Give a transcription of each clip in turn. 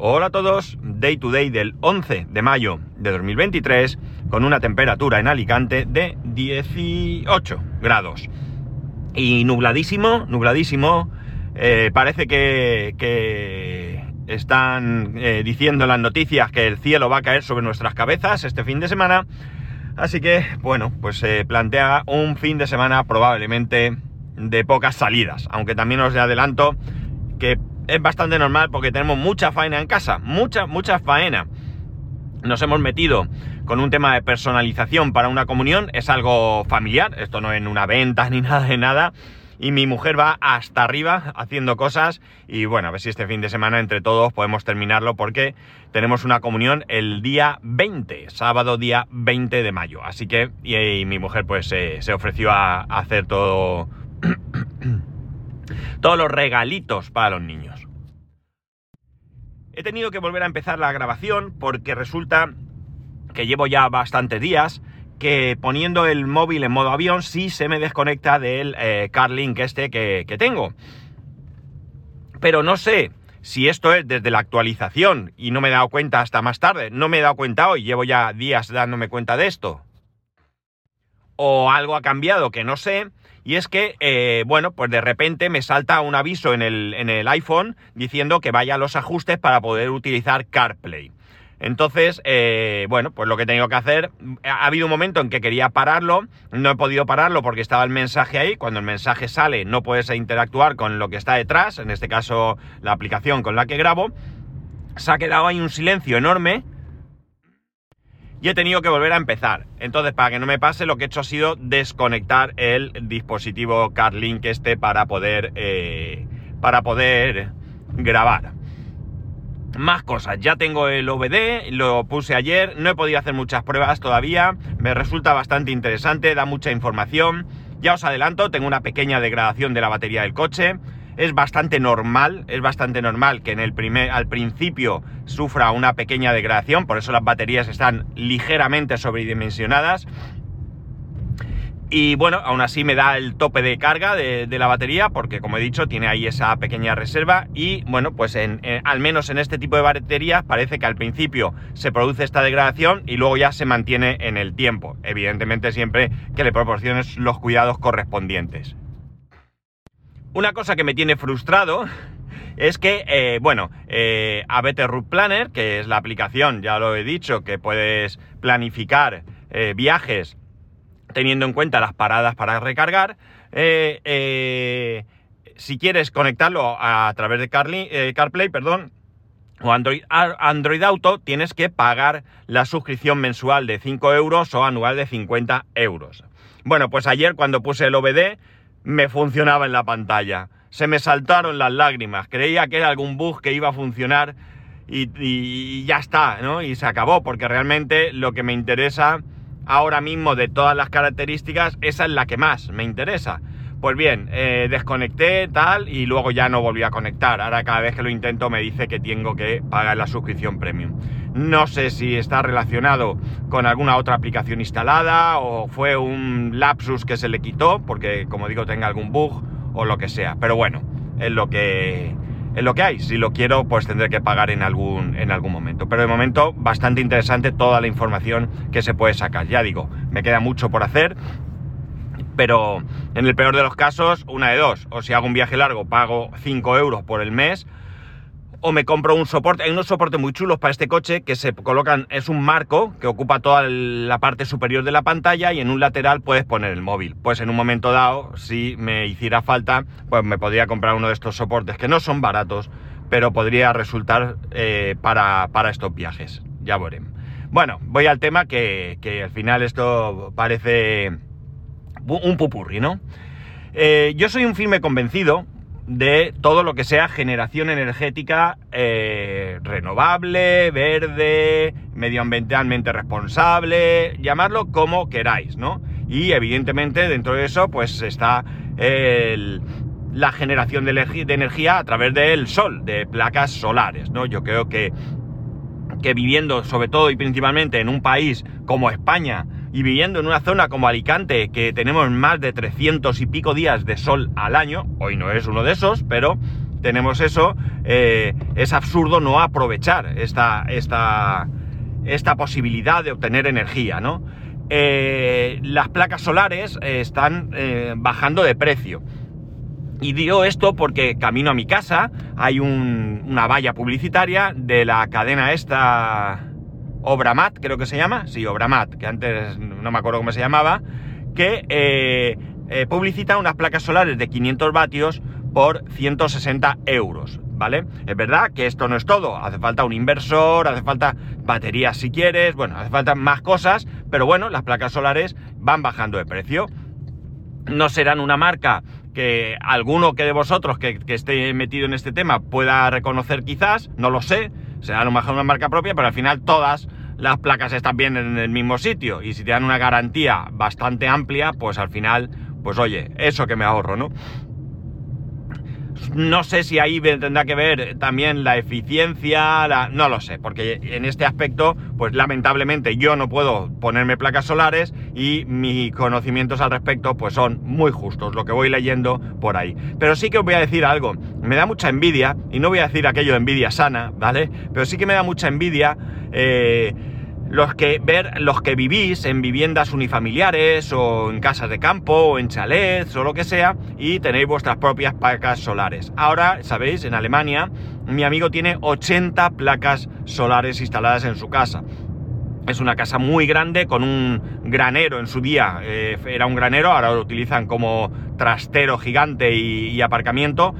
Hola a todos, Day to Day del 11 de mayo de 2023 con una temperatura en Alicante de 18 grados. Y nubladísimo, nubladísimo. Eh, parece que, están eh, diciendo las noticias que el cielo va a caer sobre nuestras cabezas este fin de semana. Así que, bueno, pues se plantea un fin de semana probablemente de pocas salidas. Aunque también os adelanto que es bastante normal porque tenemos mucha faena en casa, mucha, mucha faena. Nos hemos metido con un tema de personalización para una comunión, es algo familiar, esto no es una venta ni nada de nada. Y mi mujer va hasta arriba haciendo cosas y bueno, a ver si este fin de semana entre todos podemos terminarlo porque tenemos una comunión el día 20, sábado día 20 de mayo. Así que, y, mi mujer pues se ofreció a hacer todo todos los regalitos para los niños. He tenido que volver a empezar la grabación porque resulta que llevo ya bastantes días que poniendo el móvil en modo avión sí se me desconecta del eh, CarLink este que, que tengo. Pero no sé si esto es desde la actualización y no me he dado cuenta hasta más tarde. No me he dado cuenta hoy, llevo ya días dándome cuenta de esto. O algo ha cambiado que no sé y es que, eh, bueno, pues de repente me salta un aviso en el, en el, iPhone diciendo que vaya a los ajustes para poder utilizar CarPlay. Entonces, eh, bueno, pues lo que he tenido que hacer, ha habido un momento en que quería pararlo, no he podido pararlo porque estaba el mensaje ahí, cuando el mensaje sale no puedes interactuar con lo que está detrás, en este caso la aplicación con la que grabo, se ha quedado ahí un silencio enorme, y he tenido que volver a empezar. Entonces, para que no me pase, lo que he hecho ha sido desconectar el dispositivo CarLink este para poder, eh, para poder grabar. Más cosas, ya tengo el OBD, lo puse ayer, no he podido hacer muchas pruebas todavía, me resulta bastante interesante, da mucha información. Ya os adelanto, tengo una pequeña degradación de la batería del coche, es bastante normal, es bastante normal que en el primer, al principio sufra una pequeña degradación, por eso las baterías están ligeramente sobredimensionadas. Y bueno, aún así me da el tope de carga de, la batería, porque como he dicho, tiene ahí esa pequeña reserva. Y bueno, pues al menos en este tipo de baterías parece que al principio se produce esta degradación y luego ya se mantiene en el tiempo. Evidentemente siempre que le proporciones los cuidados correspondientes. Una cosa que me tiene frustrado es que, eh, bueno, eh, ABT Planner, que es la aplicación, ya lo he dicho, que puedes planificar eh, viajes teniendo en cuenta las paradas para recargar, eh, si quieres conectarlo a, través de CarPlay, perdón, o Android, Android Auto, tienes que pagar la suscripción mensual de 5 euros o anual de 50 euros. Bueno, pues ayer cuando puse el OBD, me funcionaba en la pantalla. Se me saltaron las lágrimas. Creía que era algún bug que iba a funcionar y, ya está, ¿no? Y se acabó, porque realmente lo que me interesa ahora mismo de todas las características, esa es la que más me interesa. Pues bien, eh, desconecté tal y luego ya no volví a conectar. Ahora cada vez que lo intento me dice que tengo que pagar la suscripción premium. No sé si está relacionado con alguna otra aplicación instalada o fue un lapsus que se le quitó porque como digo tenga algún bug o lo que sea. Pero bueno, es lo que, es lo que hay. Si lo quiero pues tendré que pagar en algún, en algún momento. Pero de momento bastante interesante toda la información que se puede sacar. Ya digo, me queda mucho por hacer pero en el peor de los casos, una de dos. O si hago un viaje largo, pago 5 euros por el mes, o me compro un soporte. Hay unos soportes muy chulos para este coche que se colocan, es un marco que ocupa toda la parte superior de la pantalla y en un lateral puedes poner el móvil. Pues en un momento dado, si me hiciera falta, pues me podría comprar uno de estos soportes que no son baratos, pero podría resultar eh, para, estos viajes. Ya veremos. Bueno, voy al tema que, al final esto parece un pupurri, ¿no? Eh, yo soy un firme convencido de todo lo que sea generación energética eh, renovable, verde, medioambientalmente responsable, llamarlo como queráis, ¿no? Y evidentemente dentro de eso pues está la generación de, de, energía a través del sol, de placas solares, ¿no? Yo creo que, que viviendo sobre todo y principalmente en un país como España, y viviendo en una zona como Alicante, que tenemos más de 300 y pico días de sol al año, hoy no es uno de esos, pero tenemos eso, eh, es absurdo no aprovechar esta, esta, esta posibilidad de obtener energía, ¿no? Eh, las placas solares eh, están bajando de precio. Y digo esto porque camino a mi casa hay una valla publicitaria de la cadena esta Obramat, creo que se llama, sí, Obramat, que antes no me acuerdo cómo se llamaba, que publicita unas placas solares de 500 vatios por 160 euros, ¿vale? Es verdad que esto no es todo, hace falta un inversor, hace falta baterías si quieres, bueno, hace falta más cosas, pero bueno, las placas solares van bajando de precio. No serán una marca que alguno que de vosotros que, esté metido en este tema pueda reconocer quizás, no lo sé, será a lo mejor una marca propia, pero al final todas las placas están bien en el mismo sitio y si te dan una garantía bastante amplia, pues al final, pues oye, eso que me ahorro, ¿no? No sé si ahí tendrá que ver también la eficiencia, no lo sé, porque en este aspecto, pues lamentablemente yo no puedo ponerme placas solares y mis conocimientos al respecto pues son muy justos, lo que voy leyendo por ahí. Pero sí que os voy a decir algo, me da mucha envidia, y no voy a decir aquello de envidia sana, ¿vale? Pero sí que me da mucha envidia eh, los que ver los que vivís en viviendas unifamiliares o en casas de campo o en chalets o lo que sea y tenéis vuestras propias placas solares. Ahora, sabéis, en Alemania mi amigo tiene 80 placas solares instaladas en su casa. Es una casa muy grande con un granero en su día. Eh, era un granero, ahora lo utilizan como trastero gigante y aparcamiento.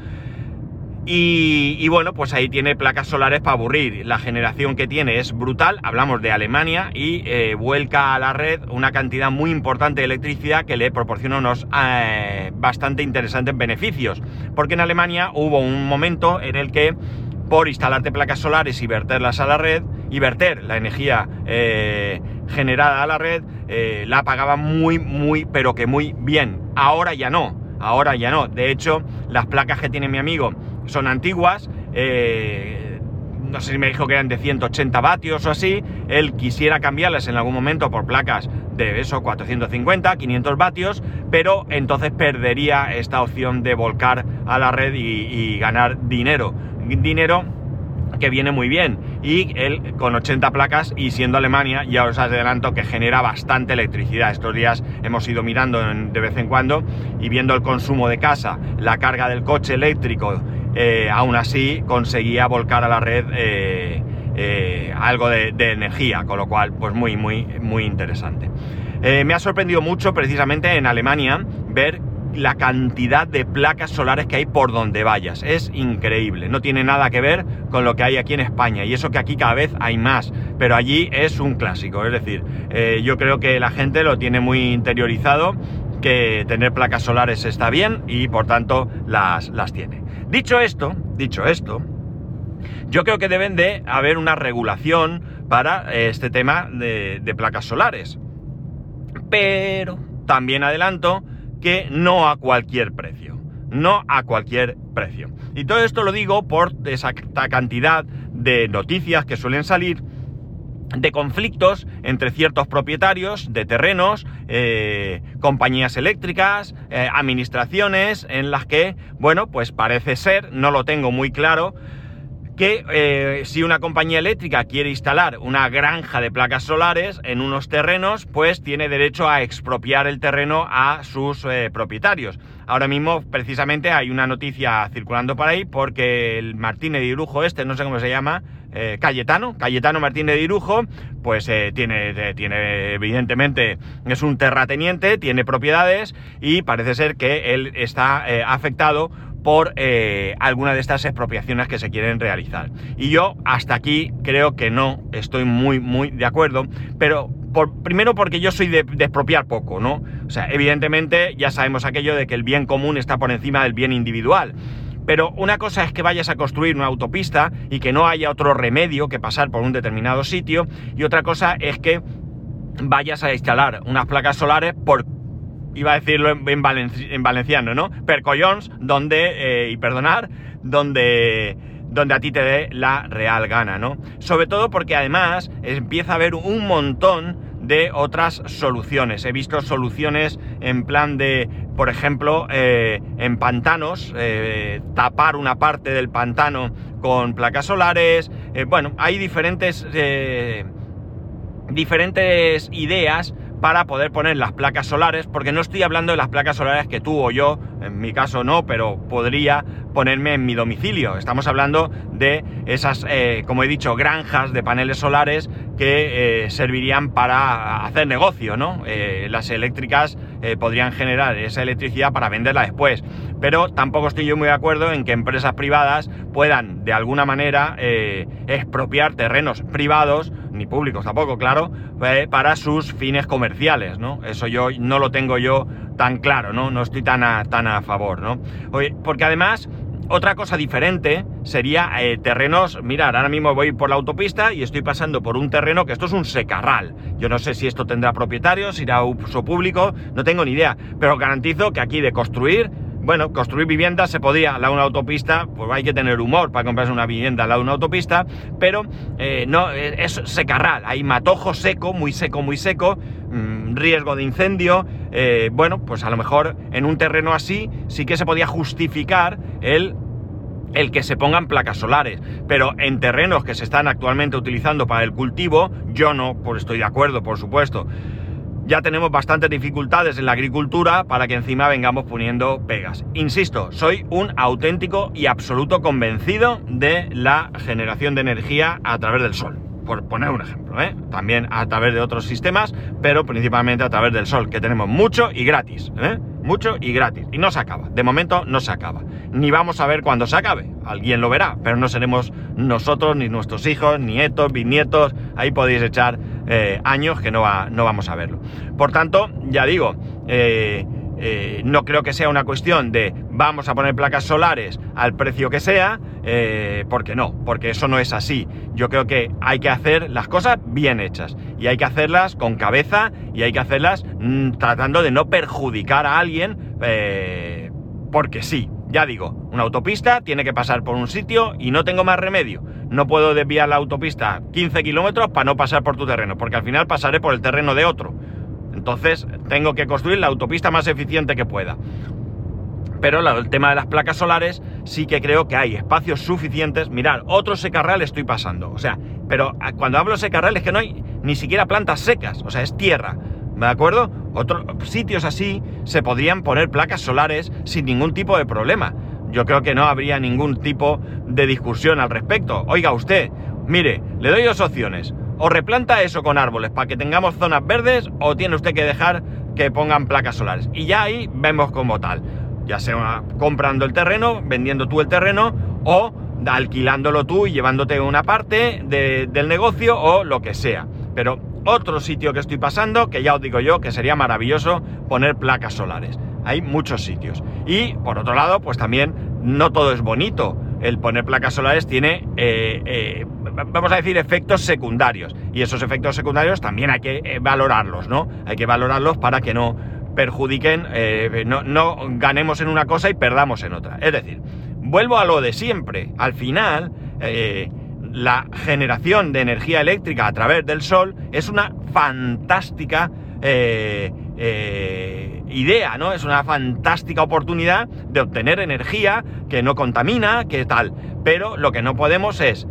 Y, bueno, pues ahí tiene placas solares para aburrir. La generación que tiene es brutal, hablamos de Alemania, y eh, vuelca a la red una cantidad muy importante de electricidad que le proporciona unos eh, bastante interesantes beneficios. Porque en Alemania hubo un momento en el que por instalarte placas solares y verterlas a la red, y verter la energía eh, generada a la red, la pagaban muy, muy, pero que muy bien. Ahora ya no. Ahora ya no. De hecho, las placas que tiene mi amigo son antiguas. Eh, no sé si me dijo que eran de 180 vatios o así. Él quisiera cambiarlas en algún momento por placas de eso, 450, 500 vatios, pero entonces perdería esta opción de volcar a la red y ganar dinero. Dinero que viene muy bien. Y él con 80 placas y siendo Alemania, ya os adelanto que genera bastante electricidad. Estos días hemos ido mirando de vez en cuando y viendo el consumo de casa, la carga del coche eléctrico, eh, aún así conseguía volcar a la red eh, eh, algo de, energía, con lo cual, pues muy, muy, muy interesante. me ha sorprendido mucho precisamente en Alemania ver la cantidad de placas solares que hay por donde vayas. Es increíble. No tiene nada que ver con lo que hay aquí en España. Y eso que aquí cada vez hay más. Pero allí es un clásico. Es decir, yo creo que la gente lo tiene muy interiorizado. Que tener placas solares está bien y por tanto las, las tiene. Dicho esto, dicho esto, yo creo que deben de haber una regulación para este tema de, de placas solares. Pero también adelanto que no a cualquier precio. No a cualquier precio. Y todo esto lo digo por esa cantidad de noticias que suelen salir de conflictos entre ciertos propietarios de terrenos, eh, compañías eléctricas, eh, administraciones, en las que, bueno, pues parece ser, no lo tengo muy claro, que eh, si una compañía eléctrica quiere instalar una granja de placas solares en unos terrenos, pues tiene derecho a expropiar el terreno a sus propietarios. Ahora mismo, precisamente, hay una noticia circulando por ahí porque el Martínez de Irujo este, no sé cómo se llama, eh, Cayetano, Cayetano Martínez de Irujo, pues tiene, tiene, evidentemente, es un terrateniente, tiene propiedades y parece ser que él está afectado por eh, alguna de estas expropiaciones que se quieren realizar. Y yo hasta aquí creo que no estoy muy, muy de acuerdo, pero por, primero porque yo soy de, expropiar poco, ¿no? O sea, evidentemente ya sabemos aquello de que el bien común está por encima del bien individual. Pero una cosa es que vayas a construir una autopista y que no haya otro remedio que pasar por un determinado sitio, y otra cosa es que vayas a instalar unas placas solares por iba a decirlo en, valenciano, ¿no? Percollons, donde, eh, y perdonar, donde, donde a ti te dé la real gana, ¿no? Sobre todo porque además empieza a haber un montón de otras soluciones. He visto soluciones en plan de, por ejemplo, eh, en pantanos, eh, tapar una parte del pantano con placas solares. Eh, bueno, hay diferentes, diferentes ideas para poder poner las placas solares, porque no estoy hablando de las placas solares que tú o yo, en mi caso no, pero podría ponerme en mi domicilio. Estamos hablando de esas, eh, como he dicho, granjas de paneles solares que eh, servirían para hacer negocio, ¿no? Eh, las eléctricas podrían generar esa electricidad para venderla después. Pero tampoco estoy yo muy de acuerdo en que empresas privadas puedan, de alguna manera, expropiar terrenos privados, ni públicos tampoco, claro, para sus fines comerciales, ¿no? Eso yo no lo tengo yo tan claro, ¿no? No estoy tan a, tan a favor, ¿no? porque además, otra cosa diferente sería eh, terrenos, mirad, ahora mismo voy por la autopista y estoy pasando por un terreno que esto es un secarral. Yo no sé si esto tendrá propietarios, irá a uso público, no tengo ni idea, pero garantizo que aquí de construir bueno, construir viviendas se podía al lado de una autopista, pues hay que tener humor para comprarse una vivienda al lado de una autopista, pero eh, no, eh, es secarral, hay matojo seco, muy seco, muy seco, mm, riesgo de incendio, eh, bueno, pues a lo mejor en un terreno así sí que se podía justificar el el que se pongan placas solares, pero en terrenos que se están actualmente utilizando para el cultivo, yo no, pues estoy de acuerdo, por supuesto ya tenemos bastantes dificultades en la agricultura para que encima vengamos poniendo pegas. Insisto, soy un auténtico y absoluto convencido de la generación de energía a través del sol por poner un ejemplo, ¿eh? también a través de otros sistemas, pero principalmente a través del sol, que tenemos mucho y gratis, ¿eh? mucho y gratis, y no se acaba, de momento no se acaba, ni vamos a ver cuándo se acabe, alguien lo verá, pero no seremos nosotros, ni nuestros hijos, nietos, bisnietos, ahí podéis echar eh, años que no, no vamos a verlo. Por tanto, ya digo, eh, no creo que sea una cuestión de vamos a poner placas solares al precio que sea, eh, porque no, porque eso no es así. Yo creo que hay que hacer las cosas bien hechas y hay que hacerlas con cabeza y hay que hacerlas mm, tratando de no perjudicar a alguien, eh, porque sí. Ya digo, una autopista tiene que pasar por un sitio y no tengo más remedio. No puedo desviar la autopista 15 kilómetros para no pasar por tu terreno, porque al final pasaré por el terreno de otro. Entonces tengo que construir la autopista más eficiente que pueda. Pero el tema de las placas solares sí que creo que hay espacios suficientes. Mirad, otro secarral estoy pasando. O sea, pero ah, cuando hablo secarral es que no hay ni siquiera plantas secas. O sea, es tierra. ¿De acuerdo? Otros sitios así se podrían poner placas solares sin ningún tipo de problema. Yo creo que no habría ningún tipo de discusión al respecto. Oiga usted, mire, le doy dos opciones o replanta eso con árboles para que tengamos zonas verdes o tiene usted que dejar que pongan placas solares. Y ya ahí vemos como tal, ya sea comprando el terreno, vendiendo tú el terreno o alquilándolo tú y llevándote una parte del negocio o lo que sea. Pero otro sitio que estoy pasando, que ya os digo yo, que sería maravilloso poner placas solares. Hay muchos sitios. Y por otro lado, pues también no todo es bonito. El poner placas solares tiene eh, eh, vamos a decir, efectos secundarios. Y esos efectos secundarios también hay que eh, valorarlos, ¿no? Hay que valorarlos para que no perjudiquen, no, ganemos en una cosa y perdamos en otra. Es decir, vuelvo a lo de siempre. Al final, la generación de energía eléctrica a través del sol es una fantástica idea, ¿no? Es una fantástica oportunidad de obtener energía que no contamina, que tal. Pero lo que no podemos es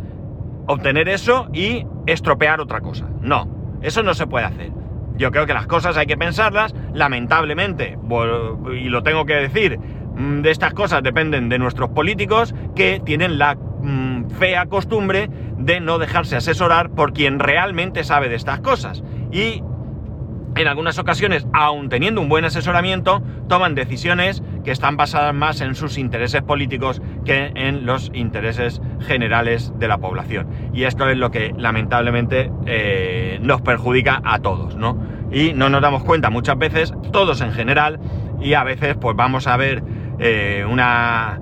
obtener eso y estropear otra cosa. No, eso no se puede hacer. Yo creo que las cosas hay que pensarlas, lamentablemente, y lo tengo que decir, mm, de estas cosas dependen de nuestros políticos que tienen la fea costumbre de no dejarse asesorar por quien realmente sabe de estas cosas. Y en algunas ocasiones, aun teniendo un buen asesoramiento, toman decisiones que están basadas más en sus intereses políticos que en los intereses generales de la población. Y esto es lo que lamentablemente eh, nos perjudica a todos, ¿no? Y no nos damos cuenta muchas veces, todos en general, y a veces pues vamos a ver eh, una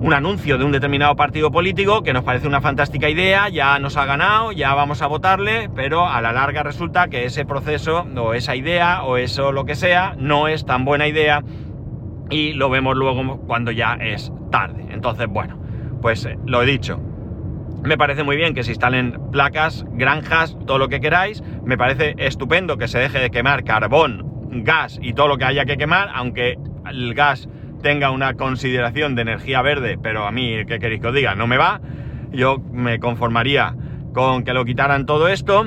un anuncio de un determinado partido político que nos parece una fantástica idea, ya nos ha ganado, ya vamos a votarle, pero a la larga resulta que ese proceso o esa idea o eso lo que sea no es tan buena idea y lo vemos luego cuando ya es tarde. Entonces, bueno, pues eh, lo he dicho. Me parece muy bien que se instalen placas, granjas, todo lo que queráis. Me parece estupendo que se deje de quemar carbón, gas y todo lo que haya que quemar, aunque el gas tenga una consideración de energía verde, pero a mí, ¿qué queréis que os diga? No me va. Yo me conformaría con que lo quitaran todo esto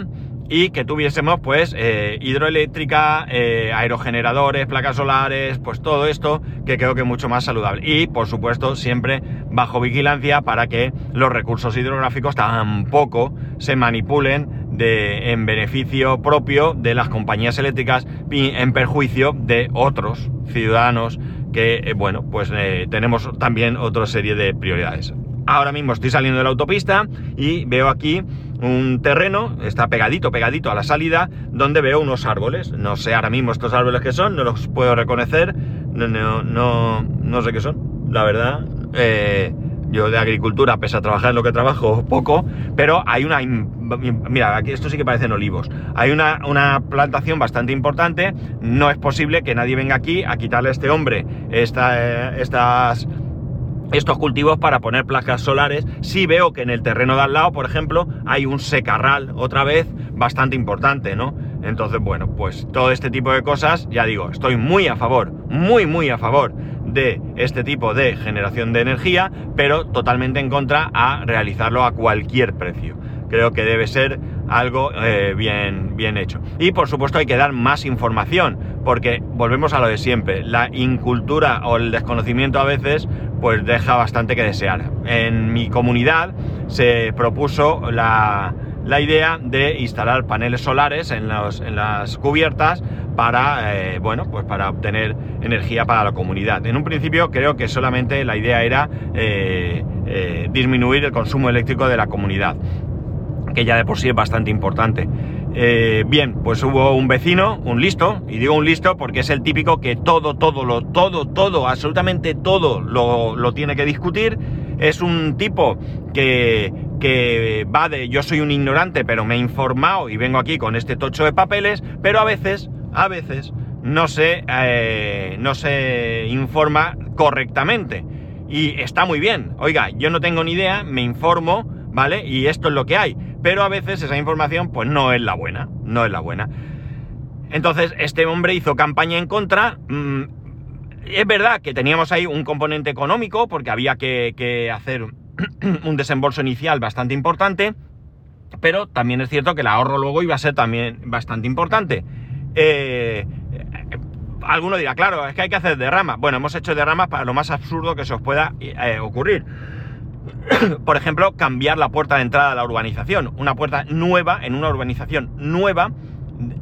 y que tuviésemos pues eh, hidroeléctrica, eh, aerogeneradores, placas solares, pues todo esto que creo que es mucho más saludable. Y por supuesto siempre bajo vigilancia para que los recursos hidrográficos tampoco se manipulen en beneficio propio de las compañías eléctricas y en perjuicio de otros ciudadanos que, eh, bueno, pues tenemos también otra serie de prioridades. Ahora mismo estoy saliendo de la autopista y veo aquí un terreno, está pegadito, pegadito a la salida, donde veo unos árboles. No sé ahora mismo estos árboles que son, no los puedo reconocer, no, no, no, sé qué son, la verdad. Eh, yo de agricultura, pese a trabajar en lo que trabajo, poco, pero hay una... Mira, aquí esto sí que parecen olivos. Hay una, una, plantación bastante importante. No es posible que nadie venga aquí a quitarle a este hombre esta, eh, estas estos cultivos para poner placas solares. Si veo que en el terreno de al lado, por ejemplo, hay un secarral otra vez bastante importante, ¿no? Entonces, bueno, pues todo este tipo de cosas, ya digo, estoy muy a favor, muy, muy a favor de este tipo de generación de energía, pero totalmente en contra a realizarlo a cualquier precio. Creo que debe ser algo eh, bien, bien hecho. Y por supuesto hay que dar más información, porque volvemos a lo de siempre, la incultura o el desconocimiento a veces pues deja bastante que desear. En mi comunidad se propuso la, idea de instalar paneles solares en, en las cubiertas para, eh, bueno, pues para obtener energía para la comunidad. En un principio creo que solamente la idea era eh, disminuir el consumo eléctrico de la comunidad, que ya de por sí es bastante importante. Eh, bien, pues hubo un vecino, un listo, y digo un listo porque es el típico que todo, todo, lo, todo, todo, absolutamente todo lo, tiene que discutir. Es un tipo que, que va de yo soy un ignorante, pero me he informado y vengo aquí con este tocho de papeles, pero a veces, a veces, no se, eh, no se informa correctamente. Y está muy bien. Oiga, yo no tengo ni idea, me informo, ¿vale? Y esto es lo que hay pero a veces esa información pues no es la buena, no es la buena. Entonces este hombre hizo campaña en contra. Mm, es verdad que teníamos ahí un componente económico porque había que, hacer un desembolso inicial bastante importante, pero también es cierto que el ahorro luego iba a ser también bastante importante. Eh, alguno dirá, claro, es que hay que hacer derramas. Bueno, hemos hecho derramas para lo más absurdo que se os pueda eh, ocurrir. por ejemplo, cambiar la puerta de entrada a la urbanización. Una puerta nueva, en una urbanización nueva,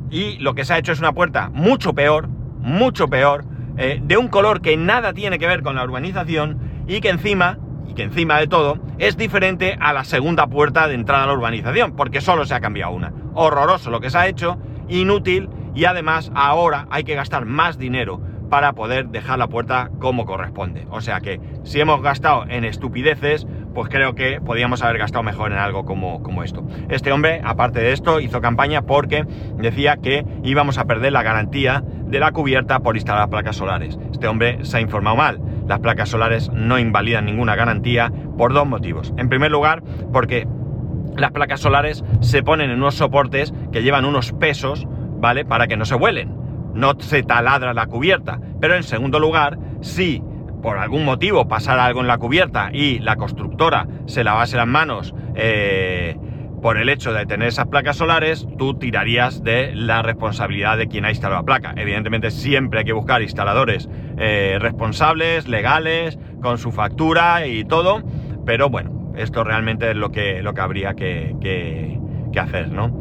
y lo que se ha hecho es una puerta mucho peor, mucho peor, eh, de un color que nada tiene que ver con la urbanización y que encima, y que encima de todo, es diferente a la segunda puerta de entrada a la urbanización, porque solo se ha cambiado una. Horroroso lo que se ha hecho, inútil, y además ahora hay que gastar más dinero para poder dejar la puerta como corresponde. O sea que si hemos gastado en estupideces, pues creo que podíamos haber gastado mejor en algo como, como esto. Este hombre, aparte de esto, hizo campaña porque decía que íbamos a perder la garantía de la cubierta por instalar placas solares. Este hombre se ha informado mal. Las placas solares no invalidan ninguna garantía por dos motivos. En primer lugar, porque las placas solares se ponen en unos soportes que llevan unos pesos, ¿vale? Para que no se vuelen. No se taladra la cubierta. Pero en segundo lugar, si por algún motivo pasara algo en la cubierta y la constructora se lavase las manos eh, por el hecho de tener esas placas solares, tú tirarías de la responsabilidad de quien ha instalado la placa. Evidentemente siempre hay que buscar instaladores eh, responsables, legales, con su factura y todo, pero bueno, esto realmente es lo que, lo que habría que, que hacer, ¿no?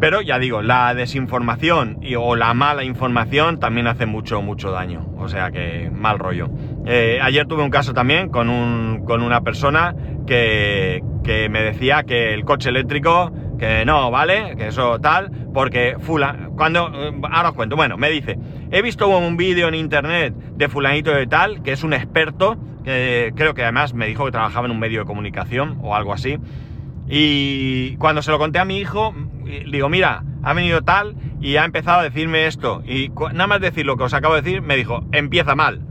Pero ya digo, la desinformación y, o la mala información también hace mucho, mucho daño. O sea que mal rollo. Eh, ayer tuve un caso también con, un, con una persona que, que, me decía que el coche eléctrico, que no, ¿vale? Que eso tal, porque fula, cuando, ahora os cuento, bueno, me dice, he visto un vídeo en internet de fulanito de tal, que es un experto, que creo que además me dijo que trabajaba en un medio de comunicación o algo así, y cuando se lo conté a mi hijo, digo, mira, ha venido tal y ha empezado a decirme esto. Y nada más decir lo que os acabo de decir, me dijo, empieza mal,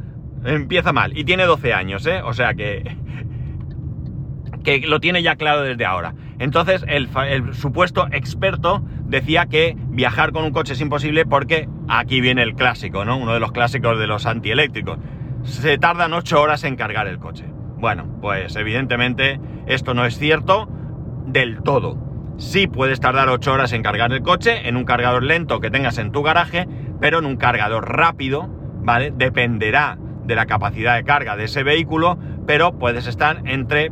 empieza mal. Y tiene 12 años, ¿eh? O sea que... que lo tiene ya claro desde ahora. Entonces el, el, supuesto experto decía que viajar con un coche es imposible porque aquí viene el clásico, ¿no? Uno de los clásicos de los antieléctricos. Se tardan 8 horas en cargar el coche. Bueno, pues evidentemente esto no es cierto del todo. Sí puedes tardar 8 horas en cargar el coche en un cargador lento que tengas en tu garaje, pero en un cargador rápido, ¿vale? Dependerá de la capacidad de carga de ese vehículo, pero puedes estar entre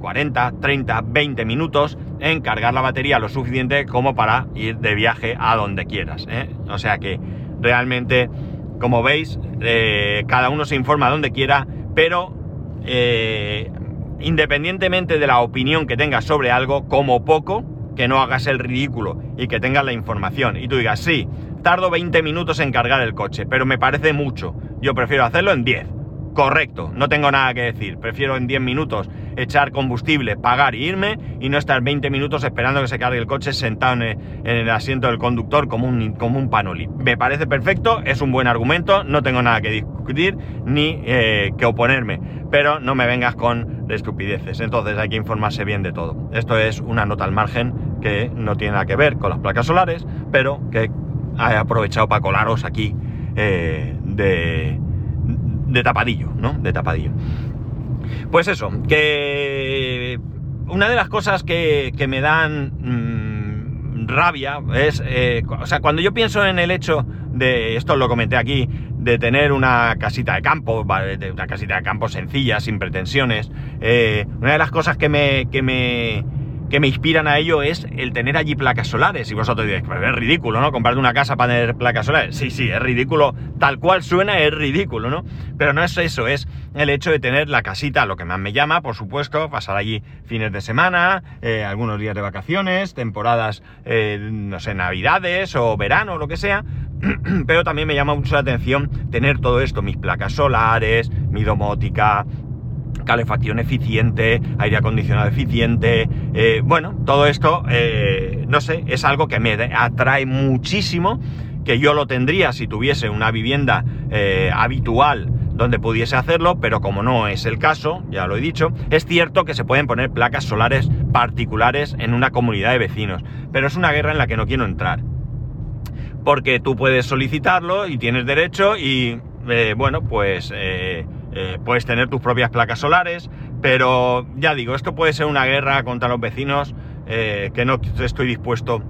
40, 30, 20 minutos en cargar la batería lo suficiente como para ir de viaje a donde quieras. ¿eh? O sea que realmente, como veis, eh, cada uno se informa donde quiera, pero eh, independientemente de la opinión que tengas sobre algo, como poco, que no hagas el ridículo y que tengas la información. Y tú digas, sí, tardo 20 minutos en cargar el coche, pero me parece mucho, yo prefiero hacerlo en 10 correcto, no tengo nada que decir. Prefiero en 10 minutos echar combustible, pagar y irme y no estar 20 minutos esperando que se cargue el coche sentado en el, asiento del conductor como un, como un panoli. Me parece perfecto, es un buen argumento, no tengo nada que discutir ni eh, que oponerme, pero no me vengas con estupideces. Entonces hay que informarse bien de todo. Esto es una nota al margen que no tiene nada que ver con las placas solares, pero que he aprovechado para colaros aquí eh, de de tapadillo, ¿no? De tapadillo. Pues eso, que una de las cosas que, me dan mm, rabia es, eh, o sea, cuando yo pienso en el hecho de, esto lo comenté aquí, de tener una casita de campo, una casita de campo sencilla, sin pretensiones, eh, una de las cosas que me, que me que me inspiran a ello es el tener allí placas solares. Y vosotros diréis, pues es ridículo, ¿no? Comprarte una casa para tener placas solares. Sí, sí, es ridículo. Tal cual suena, es ridículo, ¿no? Pero no es eso, es el hecho de tener la casita, lo que más me llama, por supuesto, pasar allí fines de semana, eh, algunos días de vacaciones, temporadas, eh, no sé, navidades o verano, lo que sea. Pero también me llama mucho la atención tener todo esto, mis placas solares, mi domótica, calefacción eficiente, aire acondicionado eficiente, eh, bueno, todo esto, eh, no sé, es algo que me atrae muchísimo, que yo lo tendría si tuviese una vivienda eh, habitual donde pudiese hacerlo, pero como no es el caso, ya lo he dicho, es cierto que se pueden poner placas solares particulares en una comunidad de vecinos, pero es una guerra en la que no quiero entrar. Porque tú puedes solicitarlo y tienes derecho y, bueno, pues eh, puedes tener tus propias placas solares, pero ya digo, esto puede ser una guerra contra los vecinos eh, que no estoy dispuesto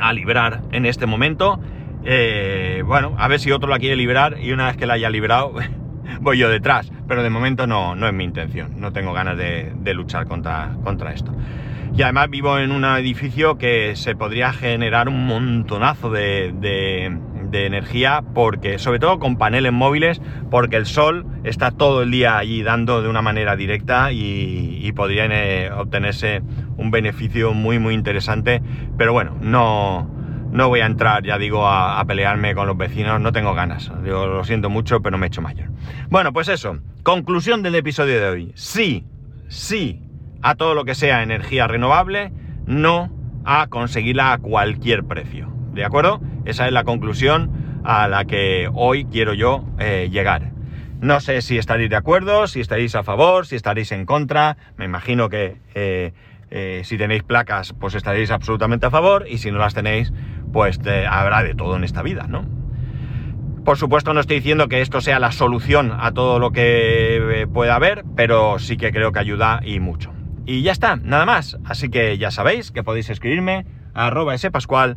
a librar en este momento. Eh, bueno, a ver si otro la quiere liberar y una vez que la haya liberado voy yo detrás, pero de momento no, no es mi intención, no tengo ganas de, luchar contra, contra esto. Y además vivo en un edificio que se podría generar un montonazo de energía porque, sobre todo con paneles móviles, porque el sol está todo el día allí dando de una manera directa y, podría eh, obtenerse un beneficio muy muy interesante. Pero bueno, no, no voy a entrar, ya digo, a, pelearme con los vecinos, no tengo ganas. Yo lo siento mucho, pero me he hecho mayor. Bueno, pues eso, conclusión del episodio de hoy. Sí, sí a todo lo que sea energía renovable, no a conseguirla a cualquier precio. ¿De acuerdo? Esa es la conclusión a la que hoy quiero yo eh, llegar. No sé si estaréis de acuerdo, si estaréis a favor, si estaréis en contra. Me imagino que eh, eh, si tenéis placas, pues estaréis absolutamente a favor. Y si no las tenéis, pues habrá de todo en esta vida, ¿no? Por supuesto, no estoy diciendo que esto sea la solución a todo lo que pueda haber, pero sí que creo que ayuda y mucho. Y ya está, nada más. Así que ya sabéis que podéis escribirme arroba spascual,